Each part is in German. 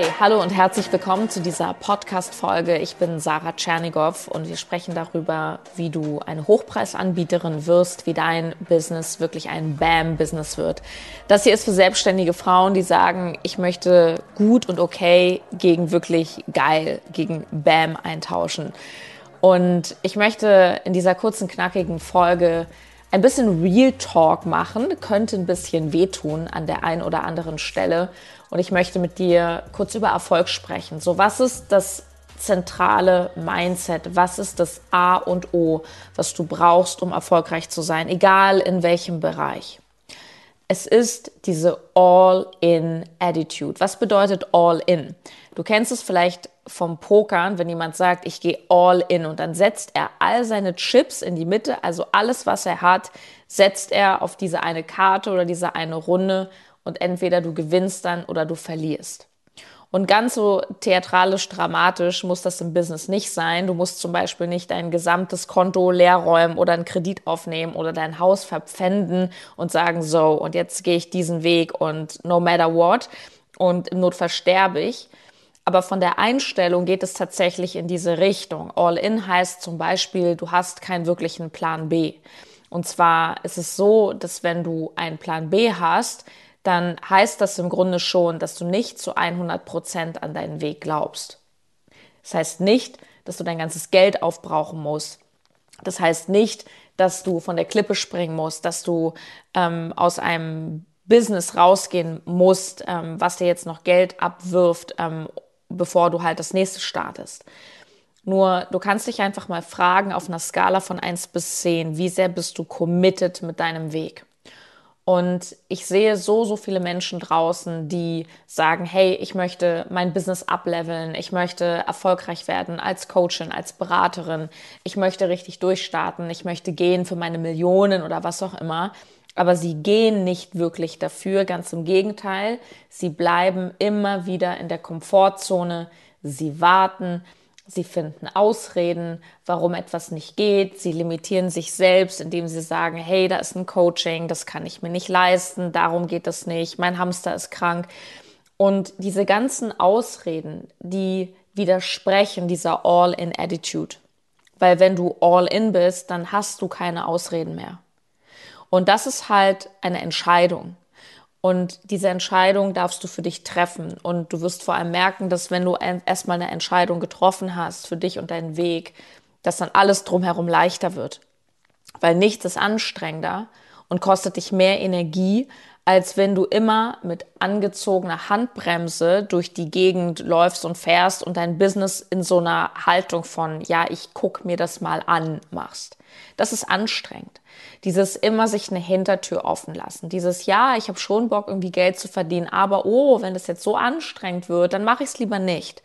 Hey, hallo und herzlich willkommen zu dieser Podcast-Folge. Ich bin Sarah Tschernigow und wir sprechen darüber, wie du eine Hochpreisanbieterin wirst, wie dein Business wirklich ein BAM-Business wird. Das hier ist für selbstständige Frauen, die sagen, ich möchte gut und okay gegen wirklich geil, gegen BAM eintauschen. Und ich möchte in dieser kurzen, knackigen Folge ein bisschen Real Talk machen, könnte ein bisschen wehtun an der einen oder anderen Stelle und ich möchte mit dir kurz über Erfolg sprechen. So, was ist das zentrale Mindset? Was ist das A und O, was du brauchst, um erfolgreich zu sein, egal in welchem Bereich? Es ist diese All-in-Attitude. Was bedeutet All-in? Du kennst es vielleicht vom Pokern, wenn jemand sagt, ich gehe All-in und dann setzt er all seine Chips in die Mitte, also alles, was er hat, setzt er auf diese eine Karte oder diese eine Runde und entweder du gewinnst dann oder du verlierst. Und ganz so theatralisch dramatisch muss das im Business nicht sein. Du musst zum Beispiel nicht dein gesamtes Konto leer räumen oder einen Kredit aufnehmen oder dein Haus verpfänden und sagen, so, und jetzt gehe ich diesen Weg und no matter what und im Notfall sterbe ich. Aber von der Einstellung geht es tatsächlich in diese Richtung. All in heißt zum Beispiel, du hast keinen wirklichen Plan B. Und zwar ist es so, dass wenn du einen Plan B hast, dann heißt das im Grunde schon, dass du nicht zu 100 Prozent an deinen Weg glaubst. Das heißt nicht, dass du dein ganzes Geld aufbrauchen musst. Das heißt nicht, dass du von der Klippe springen musst, dass du ähm, aus einem Business rausgehen musst, ähm, was dir jetzt noch Geld abwirft, ähm, bevor du halt das nächste startest. Nur du kannst dich einfach mal fragen auf einer Skala von 1 bis 10, wie sehr bist du committed mit deinem Weg? Und ich sehe so, so viele Menschen draußen, die sagen, hey, ich möchte mein Business upleveln, ich möchte erfolgreich werden als Coachin, als Beraterin, ich möchte richtig durchstarten, ich möchte gehen für meine Millionen oder was auch immer. Aber sie gehen nicht wirklich dafür, ganz im Gegenteil, sie bleiben immer wieder in der Komfortzone, sie warten, Sie finden Ausreden, warum etwas nicht geht. Sie limitieren sich selbst, indem sie sagen, hey, da ist ein Coaching, das kann ich mir nicht leisten, darum geht es nicht, mein Hamster ist krank. Und diese ganzen Ausreden, die widersprechen dieser All-in-Attitude. Weil wenn du All-in bist, dann hast du keine Ausreden mehr. Und das ist halt eine Entscheidung. Und diese Entscheidung darfst du für dich treffen. Und du wirst vor allem merken, dass wenn du erstmal eine Entscheidung getroffen hast für dich und deinen Weg, dass dann alles drumherum leichter wird. Weil nichts ist anstrengender und kostet dich mehr Energie, als wenn du immer mit angezogener Handbremse durch die Gegend läufst und fährst und dein Business in so einer Haltung von, ja, ich guck mir das mal an machst. Das ist anstrengend. Dieses immer sich eine Hintertür offen lassen. Dieses, ja, ich habe schon Bock, irgendwie Geld zu verdienen, aber oh, wenn das jetzt so anstrengend wird, dann mache ich es lieber nicht.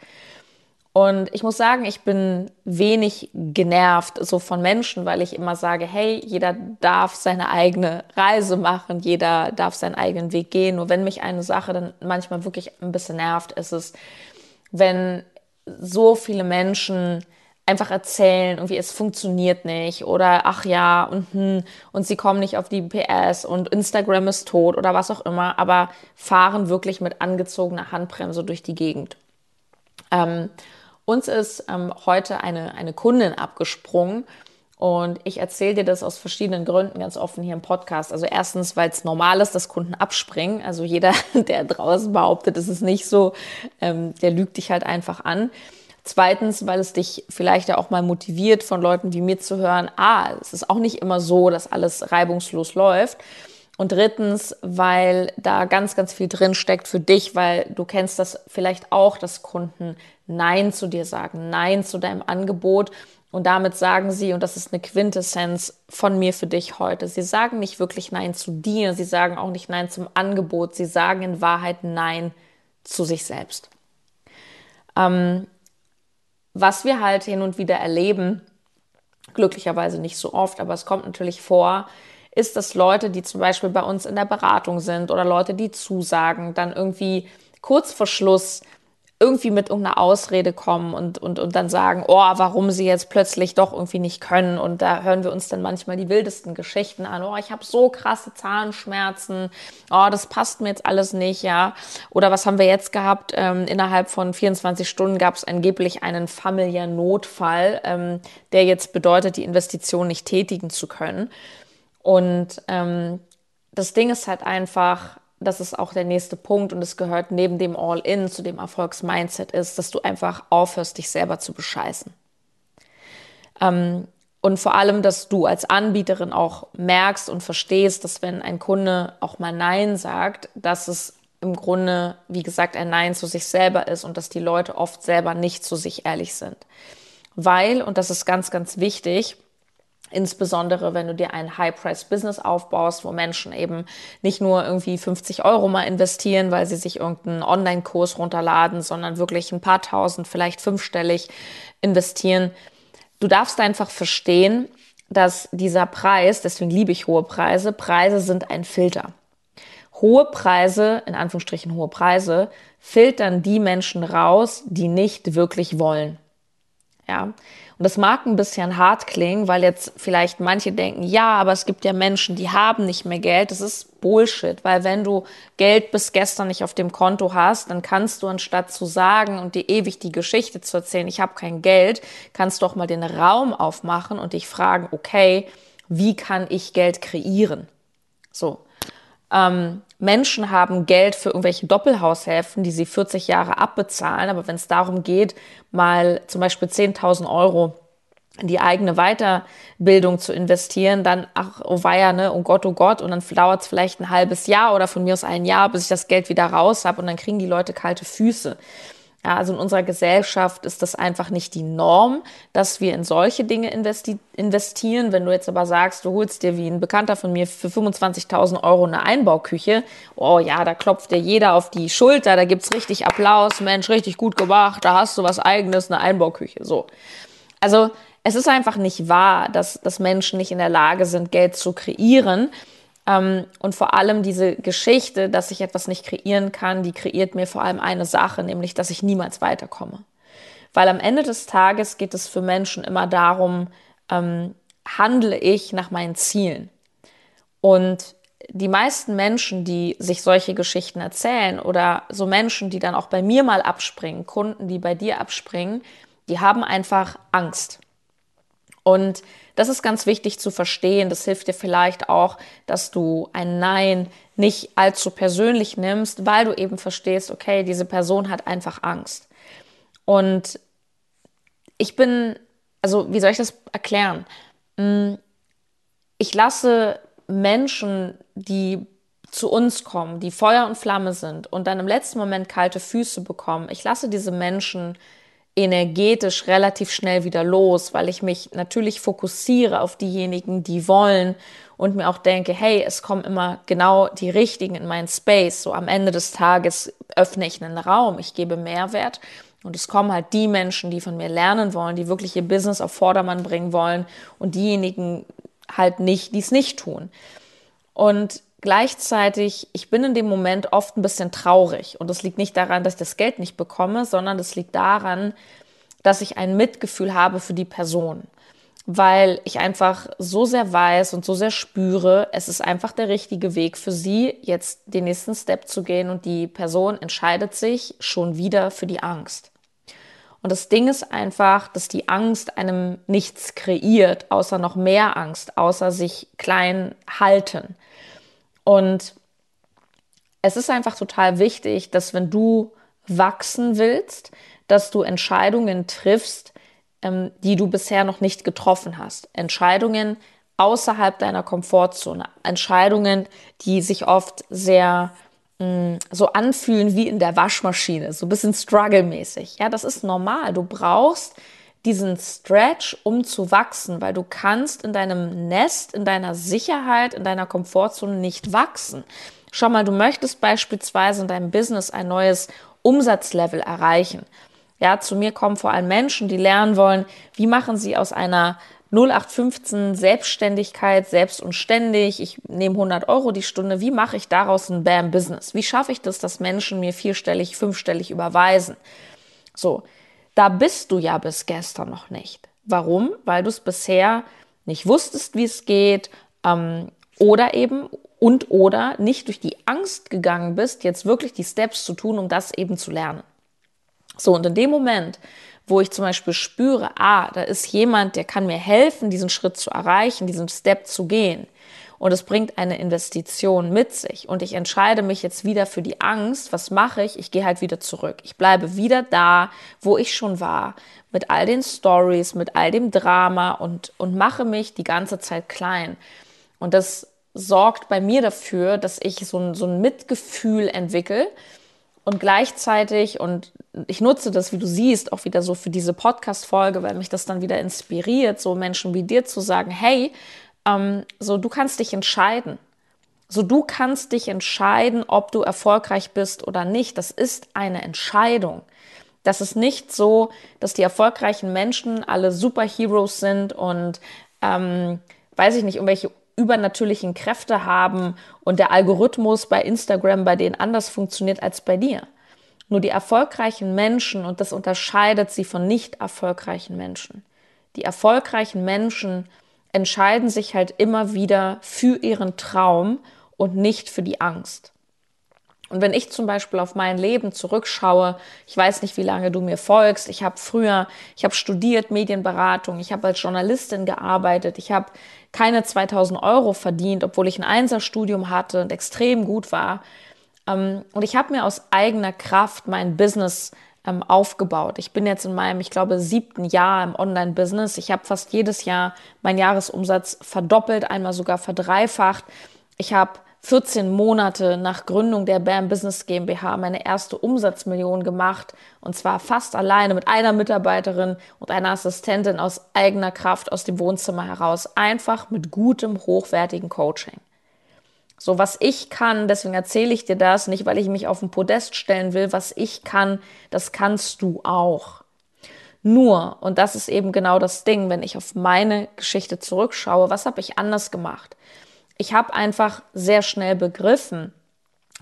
Und ich muss sagen, ich bin wenig genervt so von Menschen, weil ich immer sage, hey, jeder darf seine eigene Reise machen, jeder darf seinen eigenen Weg gehen. Nur wenn mich eine Sache dann manchmal wirklich ein bisschen nervt, ist es, wenn so viele Menschen einfach erzählen, irgendwie es funktioniert nicht oder ach ja und hm, und sie kommen nicht auf die PS und Instagram ist tot oder was auch immer, aber fahren wirklich mit angezogener Handbremse durch die Gegend. Ähm, uns ist ähm, heute eine, eine Kundin abgesprungen und ich erzähle dir das aus verschiedenen Gründen ganz offen hier im Podcast. Also erstens, weil es normal ist, dass Kunden abspringen. Also jeder, der draußen behauptet, es ist nicht so, ähm, der lügt dich halt einfach an. Zweitens, weil es dich vielleicht ja auch mal motiviert, von Leuten wie mir zu hören, ah, es ist auch nicht immer so, dass alles reibungslos läuft. Und drittens, weil da ganz, ganz viel drin steckt für dich, weil du kennst das vielleicht auch, dass Kunden Nein zu dir sagen, Nein zu deinem Angebot. Und damit sagen sie, und das ist eine Quintessenz von mir für dich heute, sie sagen nicht wirklich Nein zu dir, sie sagen auch nicht Nein zum Angebot, sie sagen in Wahrheit Nein zu sich selbst. Ähm, was wir halt hin und wieder erleben, glücklicherweise nicht so oft, aber es kommt natürlich vor, ist, dass Leute, die zum Beispiel bei uns in der Beratung sind oder Leute, die zusagen, dann irgendwie kurz vor Schluss irgendwie mit irgendeiner Ausrede kommen und, und, und dann sagen, oh, warum sie jetzt plötzlich doch irgendwie nicht können. Und da hören wir uns dann manchmal die wildesten Geschichten an. Oh, ich habe so krasse Zahnschmerzen. Oh, das passt mir jetzt alles nicht, ja. Oder was haben wir jetzt gehabt? Ähm, innerhalb von 24 Stunden gab es angeblich einen familiären Notfall, ähm, der jetzt bedeutet, die Investition nicht tätigen zu können. Und ähm, das Ding ist halt einfach, das ist auch der nächste Punkt und es gehört neben dem All-In zu dem Erfolgsmindset ist, dass du einfach aufhörst, dich selber zu bescheißen. Ähm, und vor allem, dass du als Anbieterin auch merkst und verstehst, dass wenn ein Kunde auch mal Nein sagt, dass es im Grunde, wie gesagt, ein Nein zu sich selber ist und dass die Leute oft selber nicht zu sich ehrlich sind. Weil, und das ist ganz, ganz wichtig, Insbesondere, wenn du dir ein High-Price-Business aufbaust, wo Menschen eben nicht nur irgendwie 50 Euro mal investieren, weil sie sich irgendeinen Online-Kurs runterladen, sondern wirklich ein paar tausend, vielleicht fünfstellig investieren. Du darfst einfach verstehen, dass dieser Preis, deswegen liebe ich hohe Preise, Preise sind ein Filter. Hohe Preise, in Anführungsstrichen hohe Preise, filtern die Menschen raus, die nicht wirklich wollen. Ja, und das mag ein bisschen hart klingen, weil jetzt vielleicht manche denken, ja, aber es gibt ja Menschen, die haben nicht mehr Geld. Das ist Bullshit, weil wenn du Geld bis gestern nicht auf dem Konto hast, dann kannst du anstatt zu sagen und dir ewig die Geschichte zu erzählen, ich habe kein Geld, kannst doch mal den Raum aufmachen und dich fragen, okay, wie kann ich Geld kreieren? So. Ähm, Menschen haben Geld für irgendwelche Doppelhaushälften, die sie 40 Jahre abbezahlen. Aber wenn es darum geht, mal zum Beispiel 10.000 Euro in die eigene Weiterbildung zu investieren, dann, ach, oh weia, ne, oh Gott, oh Gott, und dann dauert es vielleicht ein halbes Jahr oder von mir aus ein Jahr, bis ich das Geld wieder raus habe und dann kriegen die Leute kalte Füße. Ja, also in unserer Gesellschaft ist das einfach nicht die Norm, dass wir in solche Dinge investi investieren. Wenn du jetzt aber sagst, du holst dir wie ein Bekannter von mir für 25.000 Euro eine Einbauküche, oh ja, da klopft dir jeder auf die Schulter, da gibt's richtig Applaus, Mensch, richtig gut gemacht, da hast du was eigenes, eine Einbauküche, so. Also, es ist einfach nicht wahr, dass, dass Menschen nicht in der Lage sind, Geld zu kreieren. Ähm, und vor allem diese Geschichte, dass ich etwas nicht kreieren kann, die kreiert mir vor allem eine Sache, nämlich, dass ich niemals weiterkomme. Weil am Ende des Tages geht es für Menschen immer darum, ähm, handle ich nach meinen Zielen. Und die meisten Menschen, die sich solche Geschichten erzählen oder so Menschen, die dann auch bei mir mal abspringen, Kunden, die bei dir abspringen, die haben einfach Angst. Und das ist ganz wichtig zu verstehen. Das hilft dir vielleicht auch, dass du ein Nein nicht allzu persönlich nimmst, weil du eben verstehst, okay, diese Person hat einfach Angst. Und ich bin, also wie soll ich das erklären? Hm, ich lasse Menschen, die zu uns kommen, die Feuer und Flamme sind und dann im letzten Moment kalte Füße bekommen, ich lasse diese Menschen energetisch relativ schnell wieder los, weil ich mich natürlich fokussiere auf diejenigen, die wollen und mir auch denke, hey, es kommen immer genau die richtigen in meinen Space. So am Ende des Tages öffne ich einen Raum, ich gebe Mehrwert und es kommen halt die Menschen, die von mir lernen wollen, die wirklich ihr Business auf Vordermann bringen wollen und diejenigen halt nicht, die es nicht tun. Und Gleichzeitig, ich bin in dem Moment oft ein bisschen traurig. Und das liegt nicht daran, dass ich das Geld nicht bekomme, sondern das liegt daran, dass ich ein Mitgefühl habe für die Person. Weil ich einfach so sehr weiß und so sehr spüre, es ist einfach der richtige Weg für sie, jetzt den nächsten Step zu gehen. Und die Person entscheidet sich schon wieder für die Angst. Und das Ding ist einfach, dass die Angst einem nichts kreiert, außer noch mehr Angst, außer sich klein halten. Und es ist einfach total wichtig, dass wenn du wachsen willst, dass du Entscheidungen triffst, ähm, die du bisher noch nicht getroffen hast. Entscheidungen außerhalb deiner Komfortzone. Entscheidungen, die sich oft sehr mh, mm, so anfühlen wie in der Waschmaschine, so ein bisschen struggle-mäßig. Ja, das ist normal. Du brauchst diesen Stretch, um zu wachsen, weil du kannst in deinem Nest, in deiner Sicherheit, in deiner Komfortzone nicht wachsen. Schau mal, du möchtest beispielsweise in deinem Business ein neues Umsatzlevel erreichen. Ja, zu mir kommen vor allem Menschen, die lernen wollen, wie machen sie aus einer 0815 Selbstständigkeit, selbst und ständig, ich nehme 100 Euro die Stunde, wie mache ich daraus ein BAM-Business? Wie schaffe ich das, dass Menschen mir vierstellig, fünfstellig überweisen? So, da bist du ja bis gestern noch nicht. Warum? Weil du es bisher nicht wusstest, wie es geht, ähm, oder eben und oder nicht durch die Angst gegangen bist, jetzt wirklich die Steps zu tun, um das eben zu lernen. So, und in dem Moment, wo ich zum Beispiel spüre, ah, da ist jemand, der kann mir helfen, diesen Schritt zu erreichen, diesen Step zu gehen. Und es bringt eine Investition mit sich. Und ich entscheide mich jetzt wieder für die Angst. Was mache ich? Ich gehe halt wieder zurück. Ich bleibe wieder da, wo ich schon war, mit all den Stories, mit all dem Drama und, und mache mich die ganze Zeit klein. Und das sorgt bei mir dafür, dass ich so ein, so ein Mitgefühl entwickle und gleichzeitig, und ich nutze das, wie du siehst, auch wieder so für diese Podcast-Folge, weil mich das dann wieder inspiriert, so Menschen wie dir zu sagen, hey, ähm, so du kannst dich entscheiden. So du kannst dich entscheiden, ob du erfolgreich bist oder nicht. Das ist eine Entscheidung. Das ist nicht so, dass die erfolgreichen Menschen alle Superheroes sind und ähm, weiß ich nicht, irgendwelche übernatürlichen Kräfte haben und der Algorithmus bei Instagram bei denen anders funktioniert als bei dir. Nur die erfolgreichen Menschen, und das unterscheidet sie von nicht erfolgreichen Menschen, die erfolgreichen Menschen entscheiden sich halt immer wieder für ihren Traum und nicht für die Angst. Und wenn ich zum Beispiel auf mein Leben zurückschaue, ich weiß nicht, wie lange du mir folgst, ich habe früher, ich habe studiert Medienberatung, ich habe als Journalistin gearbeitet, ich habe keine 2000 Euro verdient, obwohl ich ein Einserstudium hatte und extrem gut war. Ähm, und ich habe mir aus eigener Kraft mein Business ähm, aufgebaut. Ich bin jetzt in meinem, ich glaube, siebten Jahr im Online-Business. Ich habe fast jedes Jahr meinen Jahresumsatz verdoppelt, einmal sogar verdreifacht. Ich habe 14 Monate nach Gründung der BAM Business GmbH meine erste Umsatzmillion gemacht und zwar fast alleine mit einer Mitarbeiterin und einer Assistentin aus eigener Kraft aus dem Wohnzimmer heraus, einfach mit gutem, hochwertigen Coaching. So was ich kann, deswegen erzähle ich dir das, nicht weil ich mich auf den Podest stellen will, was ich kann, das kannst du auch. Nur, und das ist eben genau das Ding, wenn ich auf meine Geschichte zurückschaue, was habe ich anders gemacht? ich habe einfach sehr schnell begriffen,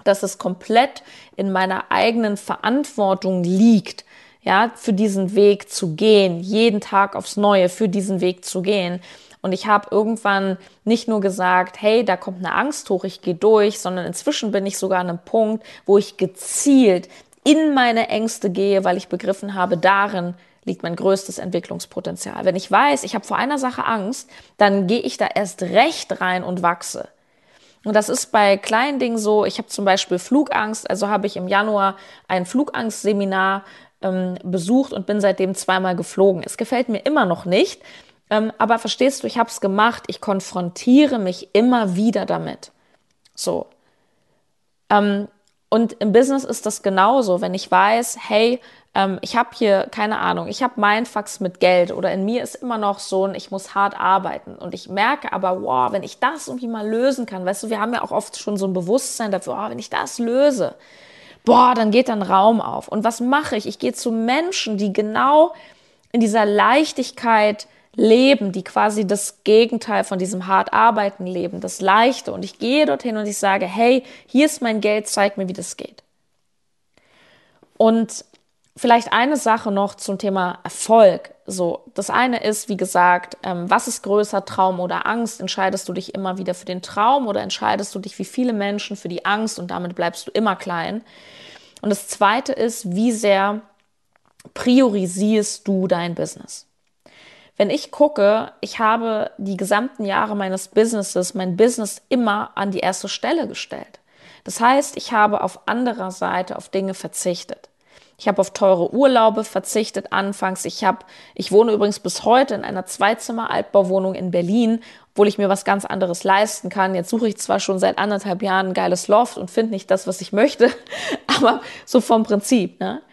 dass es komplett in meiner eigenen Verantwortung liegt, ja, für diesen Weg zu gehen, jeden Tag aufs Neue für diesen Weg zu gehen. Und ich habe irgendwann nicht nur gesagt, hey, da kommt eine Angst hoch, ich gehe durch, sondern inzwischen bin ich sogar an einem Punkt, wo ich gezielt in meine Ängste gehe, weil ich begriffen habe, darin liegt mein größtes Entwicklungspotenzial. Wenn ich weiß, ich habe vor einer Sache Angst, dann gehe ich da erst recht rein und wachse. Und das ist bei kleinen Dingen so. Ich habe zum Beispiel Flugangst, also habe ich im Januar ein Flugangstseminar ähm, besucht und bin seitdem zweimal geflogen. Es gefällt mir immer noch nicht, ähm, aber verstehst du, ich habe es gemacht. Ich konfrontiere mich immer wieder damit. So. Ähm, und im Business ist das genauso. Wenn ich weiß, hey, ähm, ich habe hier keine Ahnung, ich habe Mindfucks mit Geld oder in mir ist immer noch so ein, ich muss hart arbeiten und ich merke aber, wow, wenn ich das irgendwie mal lösen kann, weißt du, wir haben ja auch oft schon so ein Bewusstsein dafür, oh, wenn ich das löse, boah, dann geht dann Raum auf. Und was mache ich? Ich gehe zu Menschen, die genau in dieser Leichtigkeit leben, die quasi das Gegenteil von diesem hart arbeiten leben, das Leichte. Und ich gehe dorthin und ich sage, hey, hier ist mein Geld, zeig mir, wie das geht. Und Vielleicht eine Sache noch zum Thema Erfolg. So, das eine ist, wie gesagt, ähm, was ist größer, Traum oder Angst? Entscheidest du dich immer wieder für den Traum oder entscheidest du dich wie viele Menschen für die Angst und damit bleibst du immer klein? Und das zweite ist, wie sehr priorisierst du dein Business? Wenn ich gucke, ich habe die gesamten Jahre meines Businesses, mein Business immer an die erste Stelle gestellt. Das heißt, ich habe auf anderer Seite auf Dinge verzichtet. Ich habe auf teure Urlaube verzichtet anfangs. Ich habe, ich wohne übrigens bis heute in einer Zweizimmer-Altbauwohnung in Berlin, obwohl ich mir was ganz anderes leisten kann. Jetzt suche ich zwar schon seit anderthalb Jahren ein geiles Loft und finde nicht das, was ich möchte, aber so vom Prinzip, ne?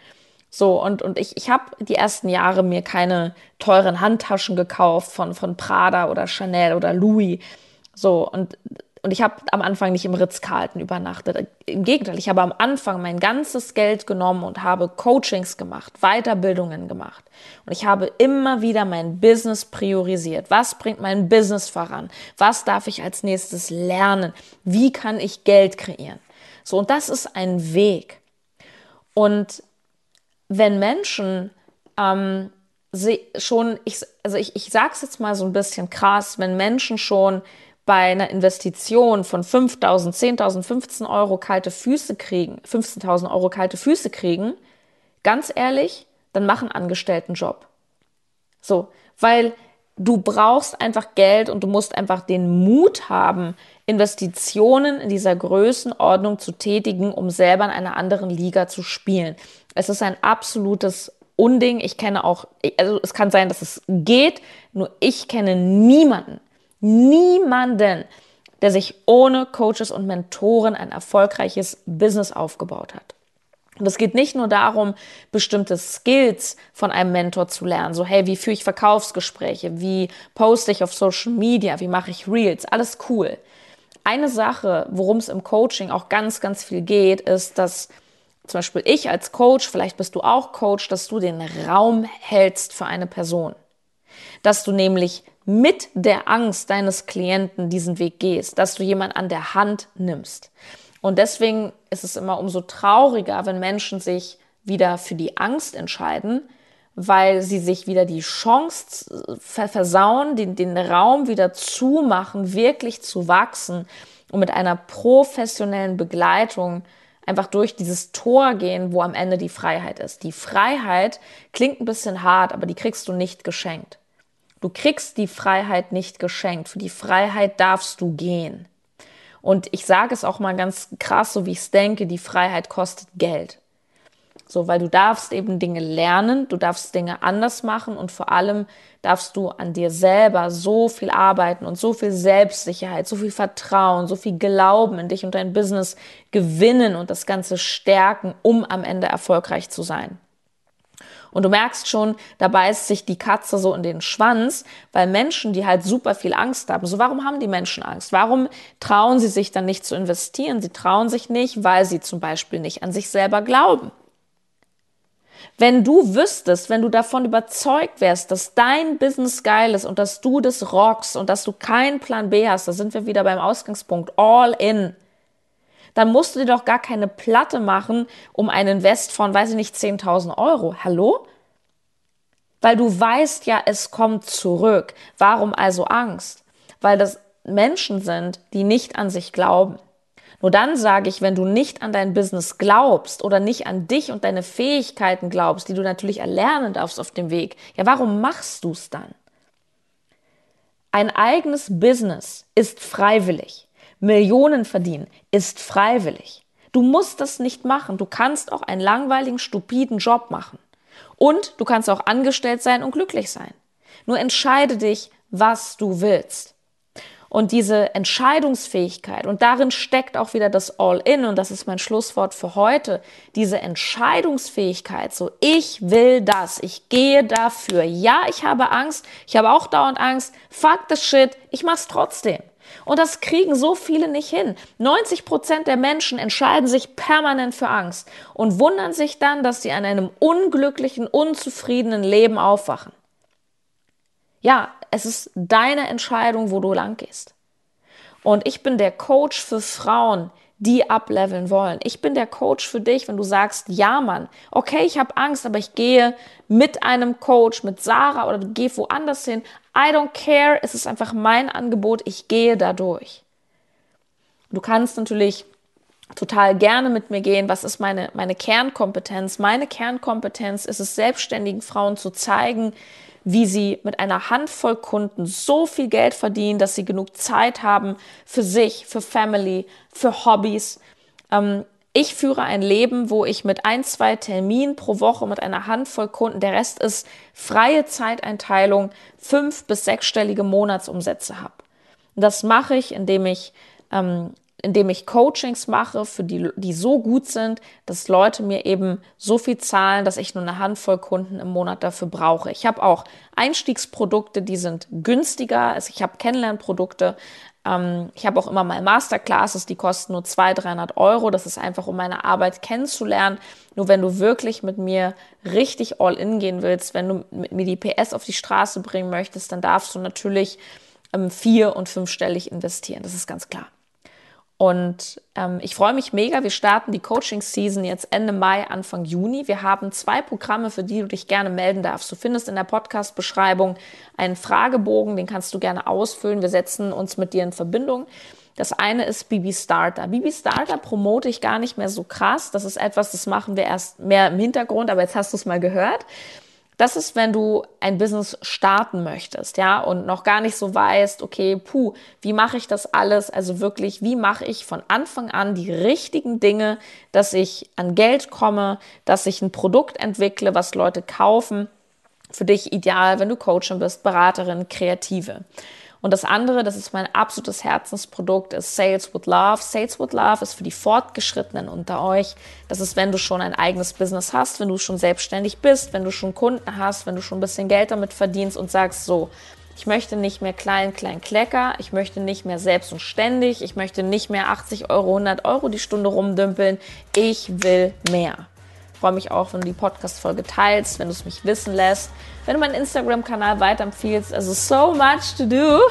So, und, und ich, ich habe die ersten Jahre mir keine teuren Handtaschen gekauft von, von Prada oder Chanel oder Louis. So, und und ich habe am Anfang nicht im Ritz-Carlton übernachtet. Im Gegenteil, ich habe am Anfang mein ganzes Geld genommen und habe Coachings gemacht, Weiterbildungen gemacht. Und ich habe immer wieder mein Business priorisiert. Was bringt mein Business voran? Was darf ich als nächstes lernen? Wie kann ich Geld kreieren? So, und das ist ein Weg. Und wenn Menschen ähm, schon, ich, also ich, ich sage es jetzt mal so ein bisschen krass, wenn Menschen schon bei einer Investition von 5.000, 10.000, 15 Euro kalte Füße kriegen, 15.000 Euro kalte Füße kriegen, ganz ehrlich, dann mach einen Angestelltenjob. So, weil du brauchst einfach Geld und du musst einfach den Mut haben, Investitionen in dieser Größenordnung zu tätigen, um selber in einer anderen Liga zu spielen. Es ist ein absolutes Unding. Ich kenne auch, also es kann sein, dass es geht, nur ich kenne niemanden, niemanden, der sich ohne Coaches und Mentoren ein erfolgreiches Business aufgebaut hat. Und es geht nicht nur darum, bestimmte Skills von einem Mentor zu lernen. So, hey, wie führe ich Verkaufsgespräche? Wie poste ich auf Social Media? Wie mache ich Reels? Alles cool. Eine Sache, worum es im Coaching auch ganz, ganz viel geht, ist, dass zum Beispiel ich als Coach, vielleicht bist du auch Coach, dass du den Raum hältst für eine Person. Dass du nämlich mit der Angst deines Klienten diesen Weg gehst, dass du jemand an der Hand nimmst. Und deswegen ist es immer umso trauriger, wenn Menschen sich wieder für die Angst entscheiden, weil sie sich wieder die Chance versauen, den, den Raum wieder zumachen, wirklich zu wachsen und mit einer professionellen Begleitung einfach durch dieses Tor gehen, wo am Ende die Freiheit ist. Die Freiheit klingt ein bisschen hart, aber die kriegst du nicht geschenkt. Du kriegst die Freiheit nicht geschenkt. Für die Freiheit darfst du gehen. Und ich sage es auch mal ganz krass, so wie ich es denke, die Freiheit kostet Geld. So, weil du darfst eben Dinge lernen, du darfst Dinge anders machen und vor allem darfst du an dir selber so viel arbeiten und so viel Selbstsicherheit, so viel Vertrauen, so viel Glauben in dich und dein Business gewinnen und das Ganze stärken, um am Ende erfolgreich zu sein. Und du merkst schon, da beißt sich die Katze so in den Schwanz, weil Menschen, die halt super viel Angst haben, so warum haben die Menschen Angst? Warum trauen sie sich dann nicht zu investieren? Sie trauen sich nicht, weil sie zum Beispiel nicht an sich selber glauben. Wenn du wüsstest, wenn du davon überzeugt wärst, dass dein Business geil ist und dass du das rockst und dass du keinen Plan B hast, da sind wir wieder beim Ausgangspunkt, all in, dann musst du dir doch gar keine Platte machen um einen Invest von, weiß ich nicht, 10.000 Euro. Hallo? Weil du weißt ja, es kommt zurück. Warum also Angst? Weil das Menschen sind, die nicht an sich glauben. Nur dann sage ich, wenn du nicht an dein Business glaubst oder nicht an dich und deine Fähigkeiten glaubst, die du natürlich erlernen darfst auf dem Weg, ja, warum machst du es dann? Ein eigenes Business ist freiwillig. Millionen verdienen, ist freiwillig. Du musst das nicht machen. Du kannst auch einen langweiligen, stupiden Job machen. Und du kannst auch angestellt sein und glücklich sein. Nur entscheide dich, was du willst. Und diese Entscheidungsfähigkeit, und darin steckt auch wieder das All-In, und das ist mein Schlusswort für heute, diese Entscheidungsfähigkeit, so ich will das, ich gehe dafür. Ja, ich habe Angst, ich habe auch dauernd Angst, fuck the shit, ich mach's trotzdem. Und das kriegen so viele nicht hin. 90 Prozent der Menschen entscheiden sich permanent für Angst und wundern sich dann, dass sie an einem unglücklichen, unzufriedenen Leben aufwachen. Ja, es ist deine Entscheidung, wo du lang gehst. Und ich bin der Coach für Frauen, die ableveln wollen. Ich bin der Coach für dich, wenn du sagst, ja Mann, okay, ich habe Angst, aber ich gehe mit einem Coach, mit Sarah oder gehe woanders hin. I don't care, es ist einfach mein Angebot, ich gehe da durch. Du kannst natürlich total gerne mit mir gehen, was ist meine, meine Kernkompetenz? Meine Kernkompetenz ist es, selbstständigen Frauen zu zeigen, wie sie mit einer Handvoll Kunden so viel Geld verdienen, dass sie genug Zeit haben für sich, für Family, für Hobbys. Ähm, ich führe ein Leben, wo ich mit ein, zwei Terminen pro Woche mit einer Handvoll Kunden, der Rest ist freie Zeiteinteilung, fünf bis sechsstellige Monatsumsätze habe. Das mache ich, indem ich ähm, indem ich Coachings mache, für die, die so gut sind, dass Leute mir eben so viel zahlen, dass ich nur eine Handvoll Kunden im Monat dafür brauche. Ich habe auch Einstiegsprodukte, die sind günstiger. Also ich habe Kennenlernprodukte, Ähm, ich habe auch immer mal Masterclasses, die kosten nur 200, 300 Euro. Das ist einfach, um meine Arbeit kennenzulernen. Nur wenn du wirklich mit mir richtig all in gehen willst, wenn du mit mir die PS auf die Straße bringen möchtest, dann darfst du natürlich ähm, vier- und fünfstellig investieren. Das ist ganz klar. Und ähm, ich freue mich mega. Wir starten die Coaching-Season jetzt Ende Mai, Anfang Juni. Wir haben zwei Programme, für die du dich gerne melden darfst. Du findest in der Podcast-Beschreibung einen Fragebogen, den kannst du gerne ausfüllen. Wir setzen uns mit dir in Verbindung. Das eine ist Bibi Starter. Bibi Starter promote ich gar nicht mehr so krass. Das ist etwas, das machen wir erst mehr im Hintergrund, aber jetzt hast du es mal gehört. Das ist, wenn du ein Business starten möchtest, ja, und noch gar nicht so weißt, okay, puh, wie mache ich das alles? Also wirklich, wie mache ich von Anfang an die richtigen Dinge, dass ich an Geld komme, dass ich ein Produkt entwickle, was Leute kaufen. Für dich ideal, wenn du Coachin bist, Beraterin, Kreative. Und das andere, das ist mein absolutes Herzensprodukt, ist Sales with Love. Sales with Love ist für die Fortgeschrittenen unter euch. Das ist, wenn du schon ein eigenes Business hast, wenn du schon selbstständig bist, wenn du schon Kunden hast, wenn du schon ein bisschen Geld damit verdienst und sagst so, ich möchte nicht mehr klein, klein, klecker. Ich möchte nicht mehr selbst und ständig. Ich möchte nicht mehr 80 Euro, 100 Euro die Stunde rumdümpeln. Ich will mehr. Freue mich auch, wenn du die Podcast-Folge teilst, wenn du es mich wissen lässt wenn du meinen Instagram-Kanal weiterempfiehlst. Also so much to do.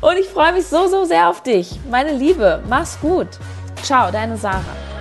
Und ich freue mich so, so sehr auf dich. Meine Liebe, mach's gut. Ciao, deine Sarah.